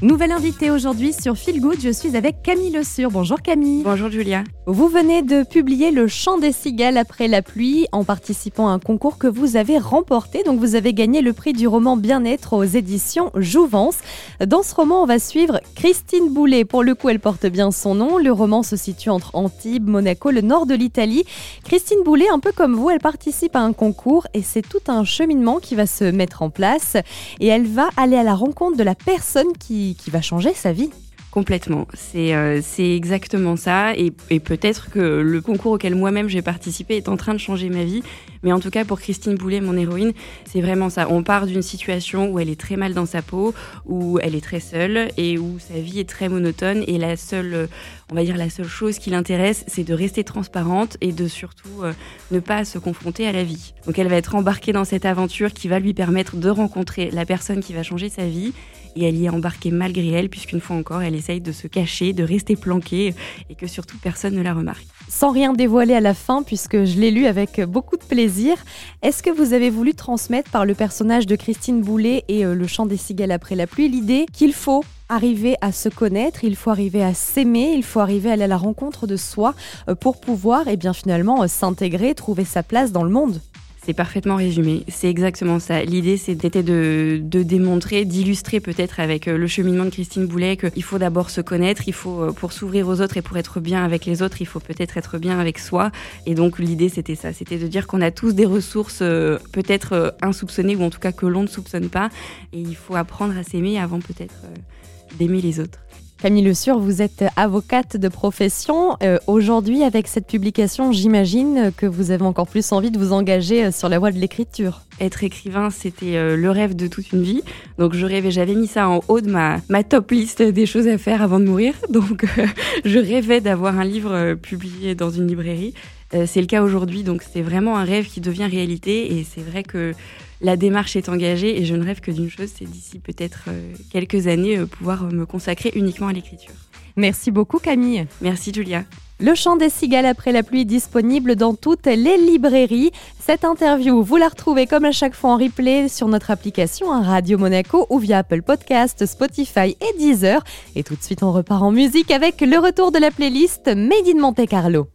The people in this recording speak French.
Nouvelle invitée aujourd'hui sur Feel Good, je suis avec Camille Le Sur. Bonjour Camille. Bonjour Julia. Vous venez de publier Le chant des cigales après la pluie en participant à un concours que vous avez remporté. Donc vous avez gagné le prix du roman Bien-être aux éditions Jouvence. Dans ce roman, on va suivre Christine Boulet. Pour le coup, elle porte bien son nom. Le roman se situe entre Antibes, Monaco, le nord de l'Italie. Christine Boulet, un peu comme vous, elle participe à un concours et c'est tout un cheminement qui va se mettre en place et elle va aller à la rencontre de la personne qui qui, va changer sa vie. Complètement, c'est euh, exactement ça. Et, peut-être que le concours auquel moi-même j'ai participé est en train de changer ma vie. Mais en tout cas, pour Christine Boulet, mon héroïne, c'est vraiment ça. On part d'une situation où elle est très mal dans sa peau, où elle est très seule et où sa vie est très monotone. Et la seule, on va dire, la seule chose qui l'intéresse, c'est de rester transparente et de surtout euh, ne pas se confronter à la vie. Donc elle va être embarquée dans cette aventure qui va lui permettre de rencontrer la personne qui va changer sa vie et elle y est embarquée malgré elle, puisqu'une fois encore, elle essaye de se cacher, de rester planquée et que surtout personne ne la remarque. Sans rien dévoiler à la fin, puisque je l'ai lu avec beaucoup de plaisir, est-ce que vous avez voulu transmettre par le personnage de Christine Boulet et euh, le chant des cigales après la pluie l'idée qu'il faut arriver à se connaître, il faut arriver à s'aimer, il faut arriver à aller à la rencontre de soi euh, pour pouvoir et eh bien finalement euh, s'intégrer, trouver sa place dans le monde? C'est parfaitement résumé. C'est exactement ça. L'idée, c'était de, démontrer, d'illustrer peut-être avec euh, le cheminement de Christine Boulet qu'il faut d'abord se connaître, il faut, euh, pour s'ouvrir aux autres et pour être bien avec les autres, il faut peut-être être bien avec soi. Et donc, l'idée, c'était ça. C'était de dire qu'on a tous des ressources euh, peut-être insoupçonnées ou en tout cas que l'on ne soupçonne pas. Et il faut apprendre à s'aimer avant peut-être d'aimer les autres. Camille Le Sur, vous êtes avocate de profession. Euh, aujourd'hui, avec cette publication, j'imagine que vous avez encore plus envie de vous engager euh, sur la voie de l'écriture. Être écrivain, c'était euh, le rêve de toute une vie. Donc je rêvais, j'avais mis ça en haut de ma, ma top liste des choses à faire avant de mourir. Donc je rêvais d'avoir un livre publié dans une librairie. c'est le cas aujourd'hui, donc c'est vraiment un rêve qui devient réalité. Et c'est vrai que la démarche est engagée et je ne rêve que d'une chose, c'est d'ici peut-être euh, quelques années euh, pouvoir me consacrer uniquement à l'écriture. Merci beaucoup Camille. Merci Julia. Le chant des cigales après la pluie disponible dans toutes les librairies. Cette interview, vous la retrouvez comme à chaque fois en replay sur notre application hein, Radio Monaco ou via Apple Podcast, Spotify et Deezer. Et tout de suite, on repart en musique avec le retour de la playlist Made in Monte Carlo.